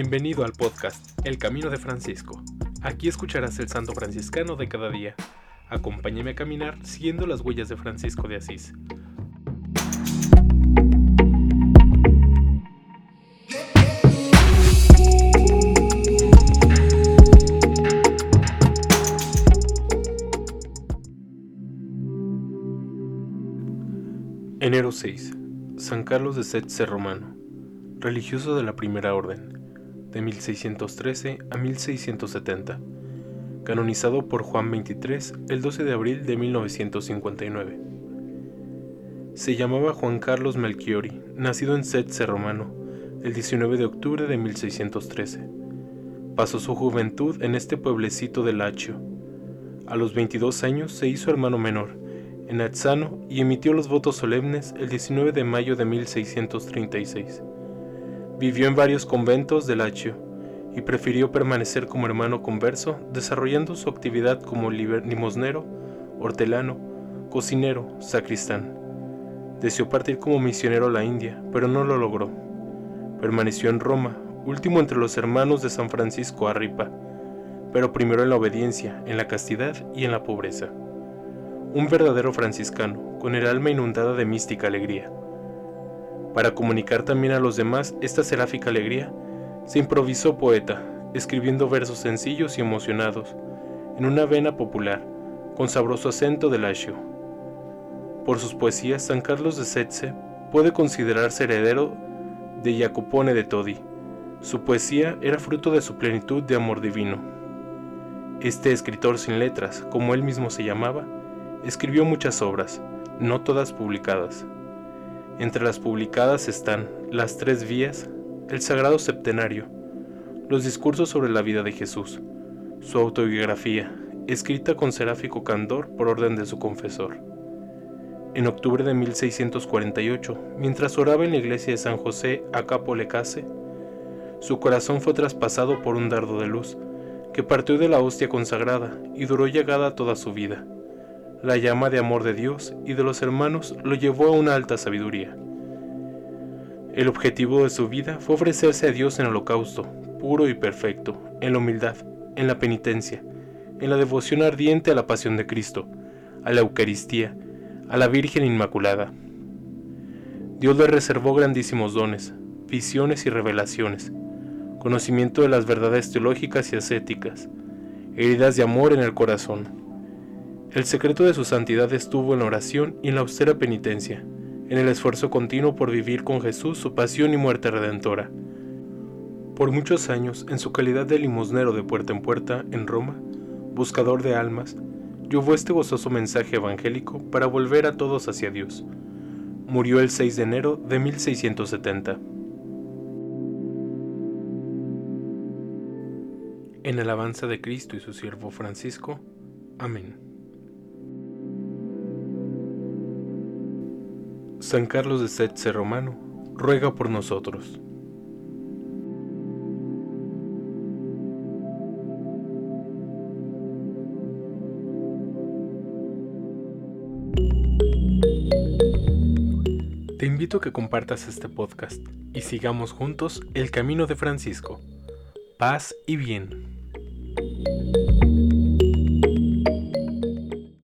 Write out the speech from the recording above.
Bienvenido al podcast El Camino de Francisco. Aquí escucharás el santo franciscano de cada día. Acompáñame a caminar siguiendo las huellas de Francisco de Asís. Enero 6. San Carlos de Setze Romano, religioso de la Primera Orden, de 1613 a 1670, canonizado por Juan XXIII el 12 de abril de 1959. Se llamaba Juan Carlos Melchiori, nacido en Setze Romano, el 19 de octubre de 1613. Pasó su juventud en este pueblecito de Lacio. A los 22 años se hizo hermano menor, en Atzano y emitió los votos solemnes el 19 de mayo de 1636. Vivió en varios conventos de Lacio y prefirió permanecer como hermano converso, desarrollando su actividad como limosnero, hortelano, cocinero, sacristán. Deseó partir como misionero a la India, pero no lo logró. Permaneció en Roma, último entre los hermanos de San Francisco Arripa, pero primero en la obediencia, en la castidad y en la pobreza un verdadero franciscano, con el alma inundada de mística alegría. Para comunicar también a los demás esta seráfica alegría, se improvisó poeta, escribiendo versos sencillos y emocionados, en una vena popular, con sabroso acento de lacio. Por sus poesías, San Carlos de Setze puede considerarse heredero de Jacopone de Todi. Su poesía era fruto de su plenitud de amor divino. Este escritor sin letras, como él mismo se llamaba, Escribió muchas obras, no todas publicadas. Entre las publicadas están Las Tres Vías, El Sagrado Septenario, los discursos sobre la vida de Jesús, su autobiografía, escrita con seráfico candor por orden de su confesor. En octubre de 1648, mientras oraba en la iglesia de San José a Capolecase, su corazón fue traspasado por un dardo de luz que partió de la hostia consagrada y duró llegada toda su vida la llama de amor de Dios y de los hermanos lo llevó a una alta sabiduría. El objetivo de su vida fue ofrecerse a Dios en holocausto, puro y perfecto, en la humildad, en la penitencia, en la devoción ardiente a la pasión de Cristo, a la Eucaristía, a la Virgen Inmaculada. Dios le reservó grandísimos dones, visiones y revelaciones, conocimiento de las verdades teológicas y ascéticas, heridas de amor en el corazón, el secreto de su santidad estuvo en la oración y en la austera penitencia, en el esfuerzo continuo por vivir con Jesús su pasión y muerte redentora. Por muchos años, en su calidad de limosnero de puerta en puerta en Roma, buscador de almas, llevó este gozoso mensaje evangélico para volver a todos hacia Dios. Murió el 6 de enero de 1670. En alabanza de Cristo y su siervo Francisco. Amén. San Carlos de Setze Romano, ruega por nosotros. Te invito a que compartas este podcast y sigamos juntos el camino de Francisco. Paz y bien.